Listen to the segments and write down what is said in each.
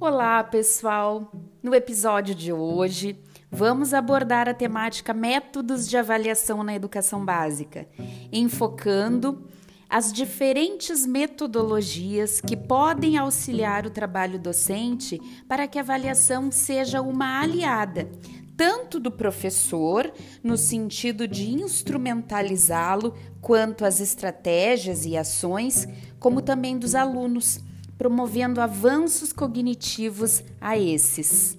Olá, pessoal! No episódio de hoje, vamos abordar a temática Métodos de Avaliação na Educação Básica, enfocando as diferentes metodologias que podem auxiliar o trabalho docente para que a avaliação seja uma aliada, tanto do professor, no sentido de instrumentalizá-lo, quanto as estratégias e ações, como também dos alunos promovendo avanços cognitivos a esses.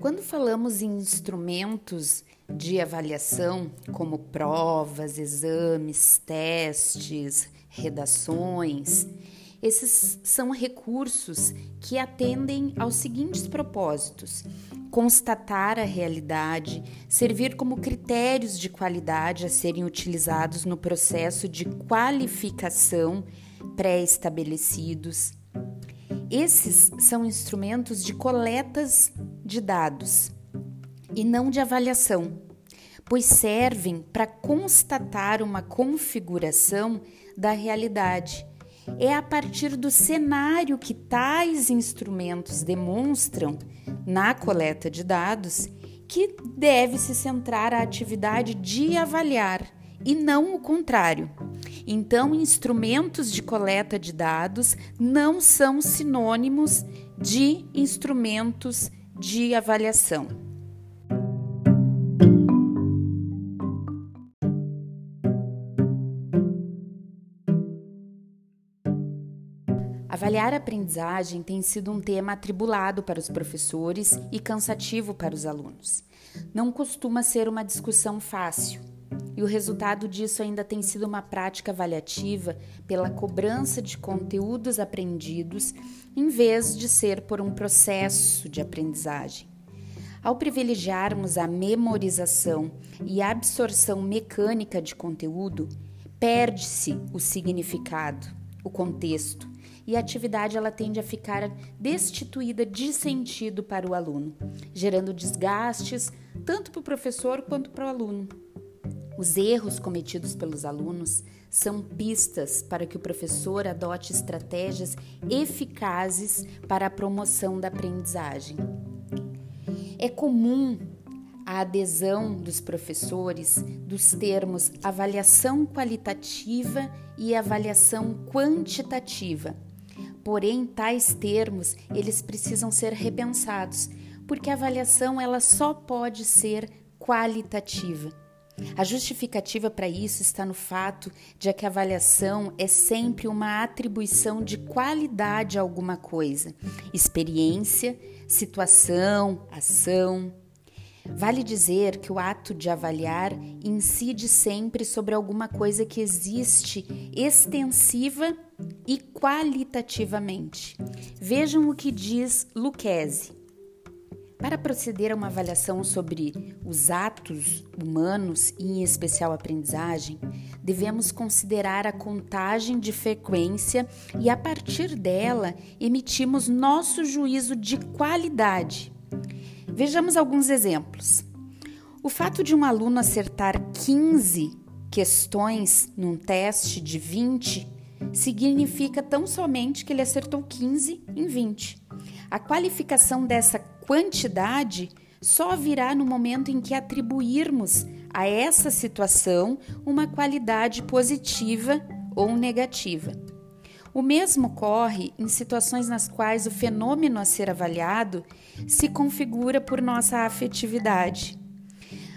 Quando falamos em instrumentos de avaliação, como provas, exames, testes, redações, esses são recursos que atendem aos seguintes propósitos: constatar a realidade, servir como critérios de qualidade a serem utilizados no processo de qualificação pré-estabelecidos. Esses são instrumentos de coletas de dados e não de avaliação, pois servem para constatar uma configuração da realidade é a partir do cenário que tais instrumentos demonstram na coleta de dados que deve se centrar a atividade de avaliar e não o contrário. Então, instrumentos de coleta de dados não são sinônimos de instrumentos de avaliação. Avaliar a aprendizagem tem sido um tema atribulado para os professores e cansativo para os alunos. Não costuma ser uma discussão fácil, e o resultado disso ainda tem sido uma prática avaliativa pela cobrança de conteúdos aprendidos, em vez de ser por um processo de aprendizagem. Ao privilegiarmos a memorização e a absorção mecânica de conteúdo, perde-se o significado, o contexto, e a atividade ela tende a ficar destituída de sentido para o aluno, gerando desgastes tanto para o professor quanto para o aluno. Os erros cometidos pelos alunos são pistas para que o professor adote estratégias eficazes para a promoção da aprendizagem. É comum a adesão dos professores dos termos avaliação qualitativa e avaliação quantitativa Porém, tais termos, eles precisam ser repensados, porque a avaliação ela só pode ser qualitativa. A justificativa para isso está no fato de que a avaliação é sempre uma atribuição de qualidade a alguma coisa, experiência, situação, ação. Vale dizer que o ato de avaliar incide sempre sobre alguma coisa que existe extensiva e qualitativamente. Vejam o que diz Lucchesi. Para proceder a uma avaliação sobre os atos humanos e, em especial, a aprendizagem, devemos considerar a contagem de frequência e, a partir dela, emitimos nosso juízo de qualidade. Vejamos alguns exemplos. O fato de um aluno acertar 15 questões num teste de 20 significa tão somente que ele acertou 15 em 20. A qualificação dessa quantidade só virá no momento em que atribuirmos a essa situação uma qualidade positiva ou negativa. O mesmo ocorre em situações nas quais o fenômeno a ser avaliado se configura por nossa afetividade.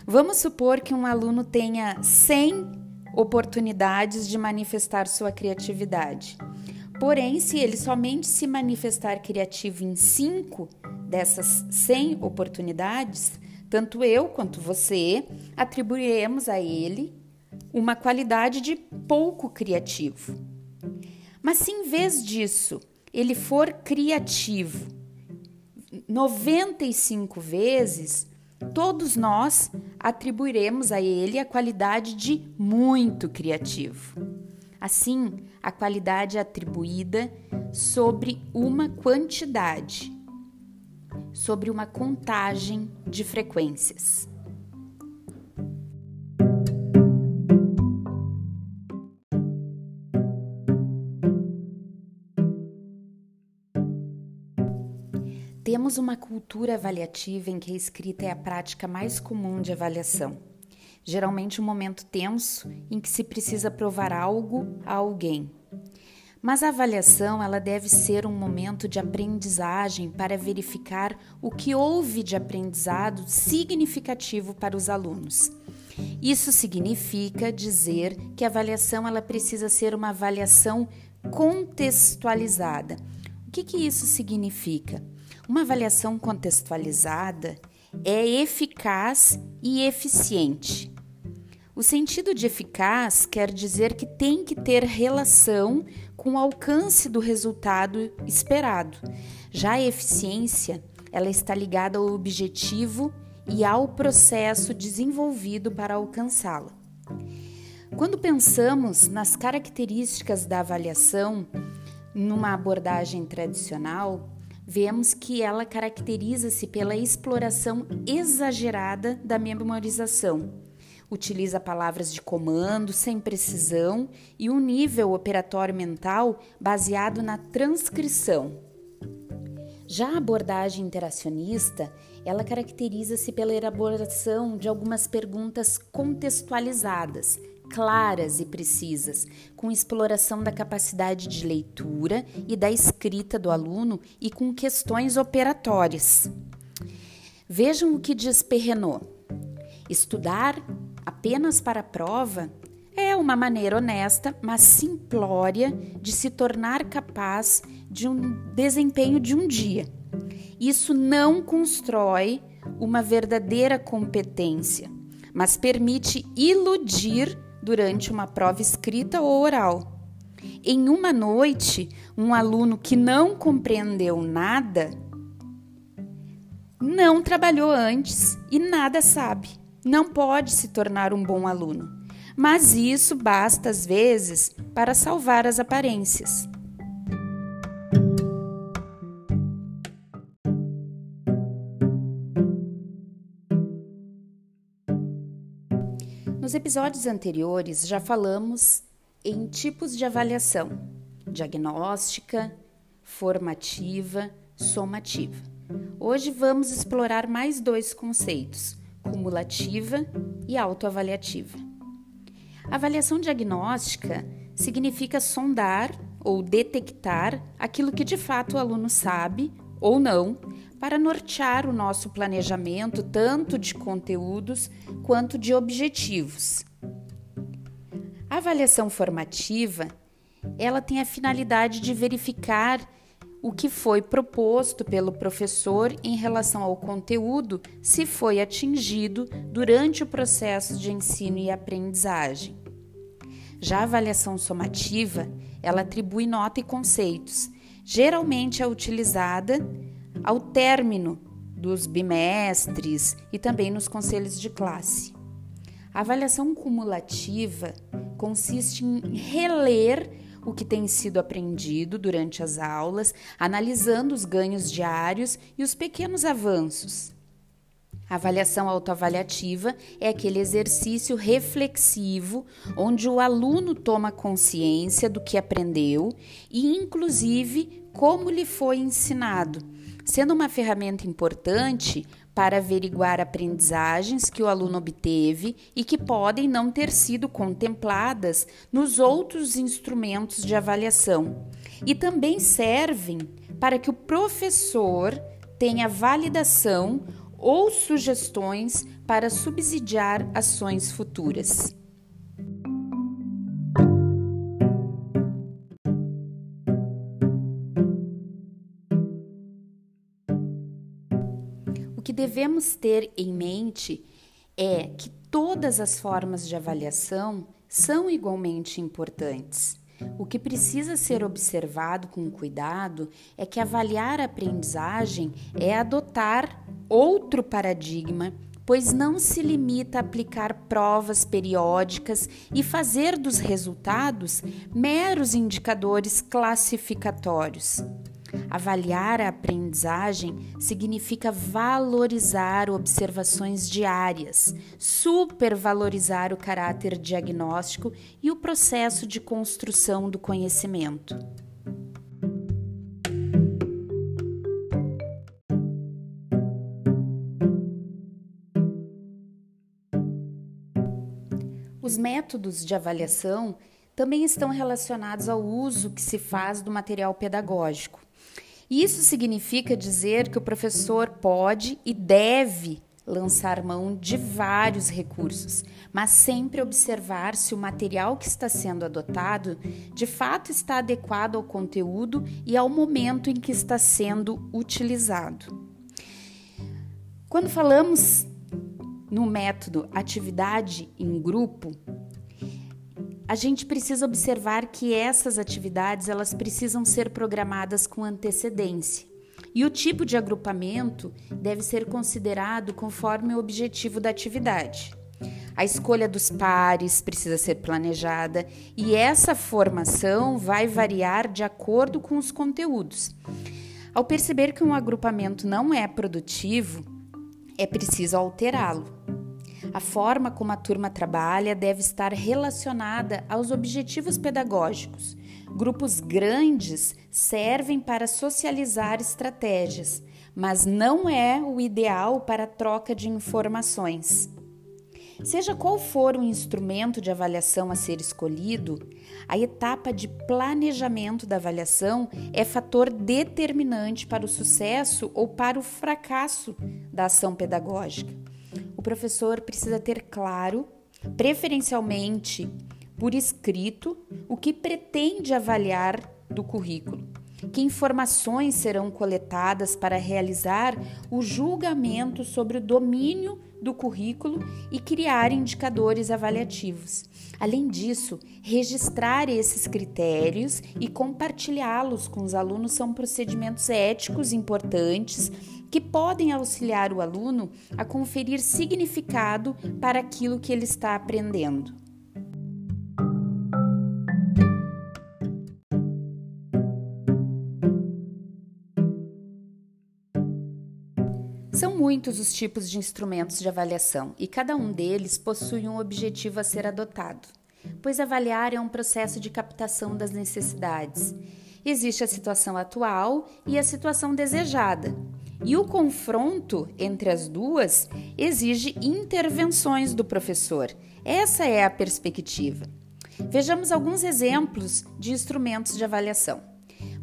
Vamos supor que um aluno tenha 100 oportunidades de manifestar sua criatividade. Porém, se ele somente se manifestar criativo em cinco dessas 100 oportunidades, tanto eu quanto você atribuiremos a ele uma qualidade de pouco criativo. Mas se em vez disso ele for criativo 95 vezes, todos nós atribuiremos a ele a qualidade de muito criativo. Assim, a qualidade é atribuída sobre uma quantidade, sobre uma contagem de frequências. Temos uma cultura avaliativa em que a escrita é a prática mais comum de avaliação. Geralmente um momento tenso em que se precisa provar algo a alguém. Mas a avaliação ela deve ser um momento de aprendizagem para verificar o que houve de aprendizado significativo para os alunos. Isso significa dizer que a avaliação ela precisa ser uma avaliação contextualizada. O que, que isso significa? Uma avaliação contextualizada é eficaz e eficiente. O sentido de eficaz quer dizer que tem que ter relação com o alcance do resultado esperado. Já a eficiência, ela está ligada ao objetivo e ao processo desenvolvido para alcançá-lo. Quando pensamos nas características da avaliação numa abordagem tradicional, vemos que ela caracteriza-se pela exploração exagerada da memorização utiliza palavras de comando sem precisão e um nível operatório mental baseado na transcrição. Já a abordagem interacionista, ela caracteriza-se pela elaboração de algumas perguntas contextualizadas, claras e precisas, com exploração da capacidade de leitura e da escrita do aluno e com questões operatórias. Vejam o que diz Perrenot. Estudar apenas para a prova é uma maneira honesta, mas simplória de se tornar capaz de um desempenho de um dia. Isso não constrói uma verdadeira competência, mas permite iludir durante uma prova escrita ou oral. Em uma noite, um aluno que não compreendeu nada não trabalhou antes e nada sabe não pode se tornar um bom aluno, mas isso basta às vezes para salvar as aparências. Nos episódios anteriores já falamos em tipos de avaliação: diagnóstica, formativa, somativa. Hoje vamos explorar mais dois conceitos: cumulativa e autoavaliativa. Avaliação diagnóstica significa sondar ou detectar aquilo que de fato o aluno sabe ou não, para nortear o nosso planejamento tanto de conteúdos quanto de objetivos. A avaliação formativa, ela tem a finalidade de verificar o que foi proposto pelo professor em relação ao conteúdo se foi atingido durante o processo de ensino e aprendizagem. Já a avaliação somativa, ela atribui nota e conceitos. Geralmente é utilizada ao término dos bimestres e também nos conselhos de classe. A avaliação cumulativa consiste em reler o que tem sido aprendido durante as aulas, analisando os ganhos diários e os pequenos avanços. A avaliação autoavaliativa é aquele exercício reflexivo onde o aluno toma consciência do que aprendeu e, inclusive, como lhe foi ensinado, sendo uma ferramenta importante para averiguar aprendizagens que o aluno obteve e que podem não ter sido contempladas nos outros instrumentos de avaliação. E também servem para que o professor tenha validação ou sugestões para subsidiar ações futuras. Devemos ter em mente é que todas as formas de avaliação são igualmente importantes. O que precisa ser observado com cuidado é que avaliar a aprendizagem é adotar outro paradigma, pois não se limita a aplicar provas periódicas e fazer dos resultados meros indicadores classificatórios. Avaliar a aprendizagem significa valorizar observações diárias, supervalorizar o caráter diagnóstico e o processo de construção do conhecimento. Os métodos de avaliação também estão relacionados ao uso que se faz do material pedagógico. Isso significa dizer que o professor pode e deve lançar mão de vários recursos, mas sempre observar se o material que está sendo adotado de fato está adequado ao conteúdo e ao momento em que está sendo utilizado. Quando falamos no método atividade em grupo, a gente precisa observar que essas atividades elas precisam ser programadas com antecedência. E o tipo de agrupamento deve ser considerado conforme o objetivo da atividade. A escolha dos pares precisa ser planejada e essa formação vai variar de acordo com os conteúdos. Ao perceber que um agrupamento não é produtivo, é preciso alterá-lo. A forma como a turma trabalha deve estar relacionada aos objetivos pedagógicos. Grupos grandes servem para socializar estratégias, mas não é o ideal para a troca de informações. Seja qual for o instrumento de avaliação a ser escolhido, a etapa de planejamento da avaliação é fator determinante para o sucesso ou para o fracasso da ação pedagógica o professor precisa ter claro, preferencialmente por escrito, o que pretende avaliar do currículo. Que informações serão coletadas para realizar o julgamento sobre o domínio do currículo e criar indicadores avaliativos. Além disso, registrar esses critérios e compartilhá-los com os alunos são procedimentos éticos importantes que podem auxiliar o aluno a conferir significado para aquilo que ele está aprendendo. São muitos os tipos de instrumentos de avaliação e cada um deles possui um objetivo a ser adotado, pois avaliar é um processo de captação das necessidades. Existe a situação atual e a situação desejada, e o confronto entre as duas exige intervenções do professor. Essa é a perspectiva. Vejamos alguns exemplos de instrumentos de avaliação: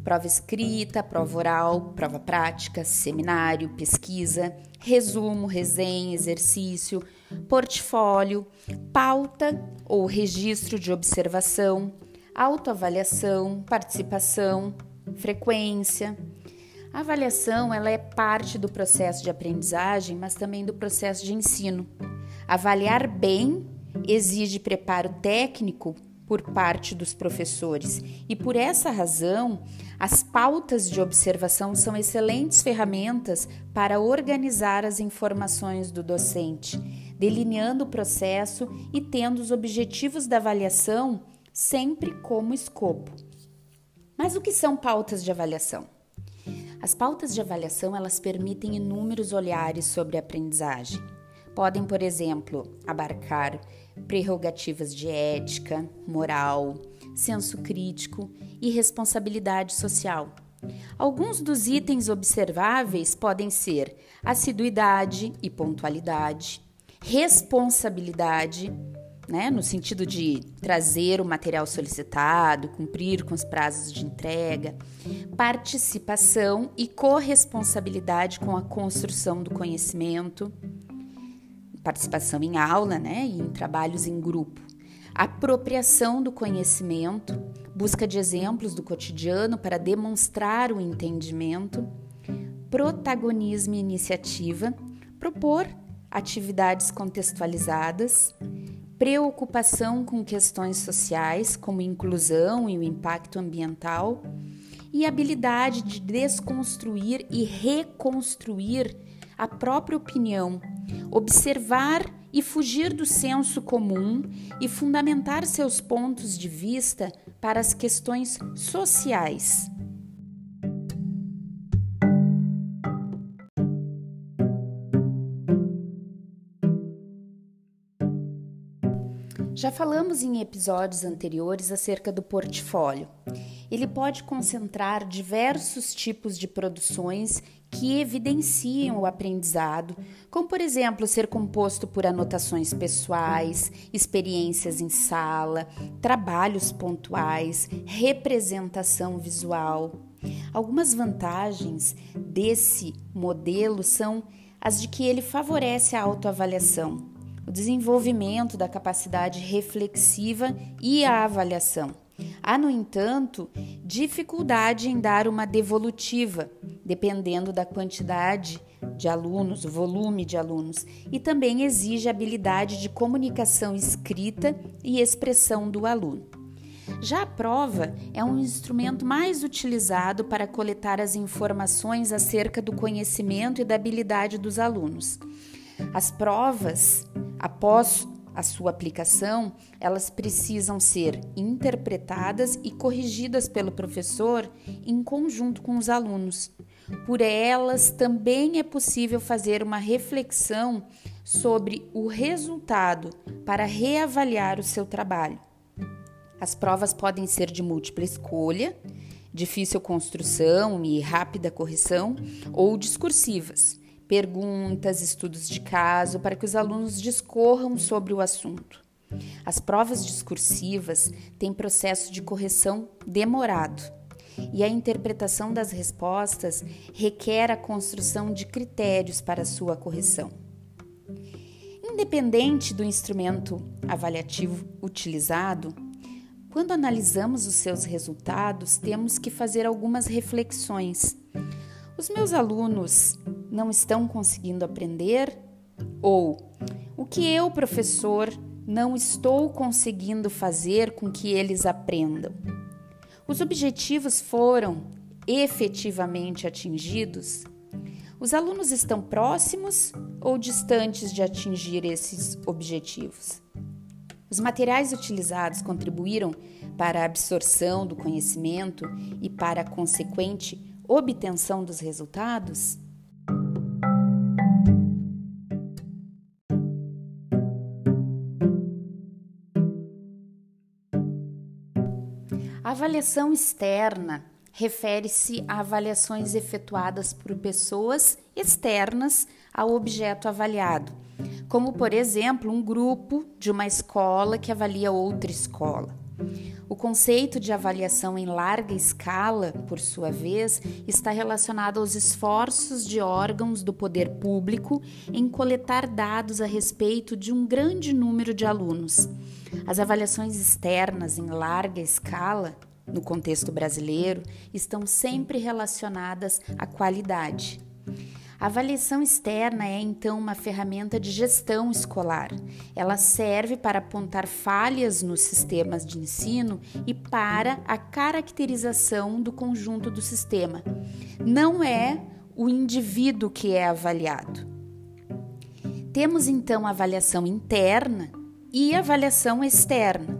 prova escrita, prova oral, prova prática, seminário, pesquisa, resumo, resenha, exercício, portfólio, pauta ou registro de observação, autoavaliação, participação, frequência. A avaliação ela é parte do processo de aprendizagem, mas também do processo de ensino. Avaliar bem exige preparo técnico por parte dos professores e por essa razão, as pautas de observação são excelentes ferramentas para organizar as informações do docente, delineando o processo e tendo os objetivos da avaliação sempre como escopo. Mas o que são pautas de avaliação? As pautas de avaliação elas permitem inúmeros olhares sobre a aprendizagem. Podem, por exemplo, abarcar prerrogativas de ética, moral, senso crítico e responsabilidade social. Alguns dos itens observáveis podem ser assiduidade e pontualidade, responsabilidade, né, no sentido de trazer o material solicitado, cumprir com os prazos de entrega, participação e corresponsabilidade com a construção do conhecimento, participação em aula né, e em trabalhos em grupo, apropriação do conhecimento, busca de exemplos do cotidiano para demonstrar o entendimento, protagonismo e iniciativa, propor atividades contextualizadas, preocupação com questões sociais, como inclusão e o impacto ambiental, e habilidade de desconstruir e reconstruir a própria opinião, observar e fugir do senso comum e fundamentar seus pontos de vista para as questões sociais. Já falamos em episódios anteriores acerca do portfólio. ele pode concentrar diversos tipos de produções que evidenciam o aprendizado, como por exemplo ser composto por anotações pessoais, experiências em sala, trabalhos pontuais, representação visual. Algumas vantagens desse modelo são as de que ele favorece a autoavaliação, o desenvolvimento da capacidade reflexiva e a avaliação. Há, no entanto, dificuldade em dar uma devolutiva, dependendo da quantidade de alunos, o volume de alunos, e também exige habilidade de comunicação escrita e expressão do aluno. Já a prova é um instrumento mais utilizado para coletar as informações acerca do conhecimento e da habilidade dos alunos. As provas, após a sua aplicação, elas precisam ser interpretadas e corrigidas pelo professor em conjunto com os alunos. Por elas também é possível fazer uma reflexão sobre o resultado para reavaliar o seu trabalho. As provas podem ser de múltipla escolha, difícil construção e rápida correção, ou discursivas, perguntas, estudos de caso, para que os alunos discorram sobre o assunto. As provas discursivas têm processo de correção demorado e a interpretação das respostas requer a construção de critérios para sua correção. Independente do instrumento avaliativo utilizado, quando analisamos os seus resultados, temos que fazer algumas reflexões. Os meus alunos não estão conseguindo aprender? Ou o que eu, professor, não estou conseguindo fazer com que eles aprendam? Os objetivos foram efetivamente atingidos? Os alunos estão próximos ou distantes de atingir esses objetivos? Os materiais utilizados contribuíram para a absorção do conhecimento e para a consequente obtenção dos resultados? A avaliação externa refere-se a avaliações efetuadas por pessoas externas ao objeto avaliado como, por exemplo, um grupo de uma escola que avalia outra escola. O conceito de avaliação em larga escala, por sua vez, está relacionado aos esforços de órgãos do poder público em coletar dados a respeito de um grande número de alunos. As avaliações externas em larga escala, no contexto brasileiro, estão sempre relacionadas à qualidade. A avaliação externa é então uma ferramenta de gestão escolar. Ela serve para apontar falhas nos sistemas de ensino e para a caracterização do conjunto do sistema. Não é o indivíduo que é avaliado. Temos então a avaliação interna e a avaliação externa.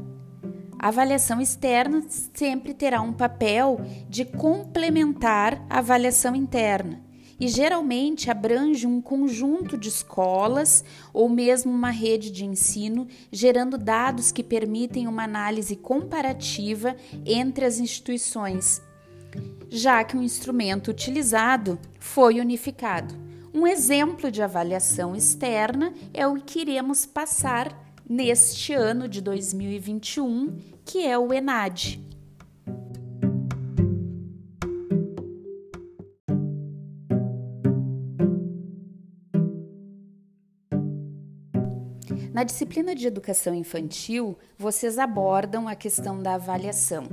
A avaliação externa sempre terá um papel de complementar a avaliação interna e geralmente abrange um conjunto de escolas ou mesmo uma rede de ensino, gerando dados que permitem uma análise comparativa entre as instituições, já que o instrumento utilizado foi unificado. Um exemplo de avaliação externa é o que iremos passar neste ano de 2021, que é o ENAD. Na disciplina de educação infantil, vocês abordam a questão da avaliação.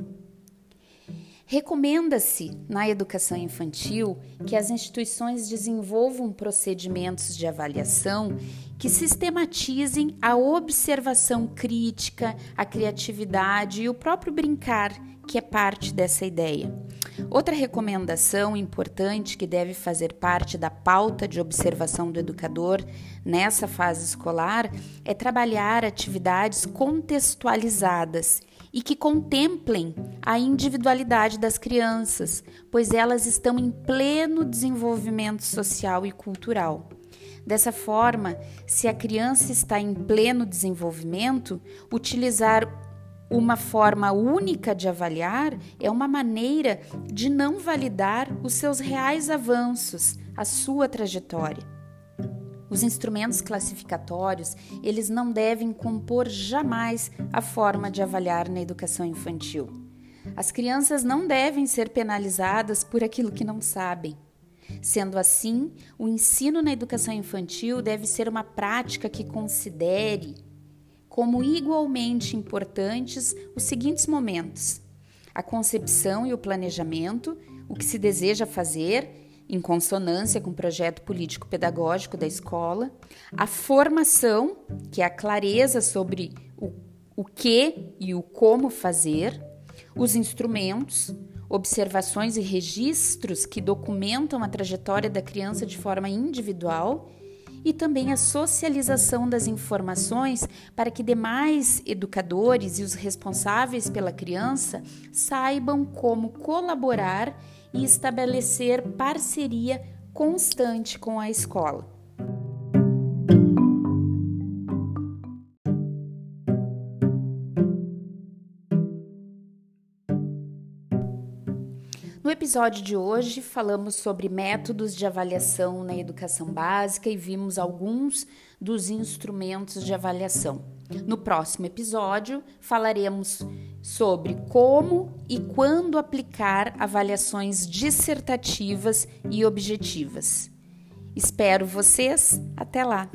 Recomenda-se, na educação infantil, que as instituições desenvolvam procedimentos de avaliação que sistematizem a observação crítica, a criatividade e o próprio brincar, que é parte dessa ideia. Outra recomendação importante que deve fazer parte da pauta de observação do educador nessa fase escolar é trabalhar atividades contextualizadas e que contemplem a individualidade das crianças, pois elas estão em pleno desenvolvimento social e cultural. Dessa forma, se a criança está em pleno desenvolvimento, utilizar uma forma única de avaliar é uma maneira de não validar os seus reais avanços, a sua trajetória. Os instrumentos classificatórios, eles não devem compor jamais a forma de avaliar na educação infantil. As crianças não devem ser penalizadas por aquilo que não sabem. Sendo assim, o ensino na educação infantil deve ser uma prática que considere como igualmente importantes os seguintes momentos: a concepção e o planejamento, o que se deseja fazer em consonância com o projeto político-pedagógico da escola, a formação, que é a clareza sobre o, o que e o como fazer, os instrumentos, observações e registros que documentam a trajetória da criança de forma individual e também a socialização das informações para que demais educadores e os responsáveis pela criança saibam como colaborar e estabelecer parceria constante com a escola. Episódio de hoje, falamos sobre métodos de avaliação na educação básica e vimos alguns dos instrumentos de avaliação. No próximo episódio, falaremos sobre como e quando aplicar avaliações dissertativas e objetivas. Espero vocês. Até lá!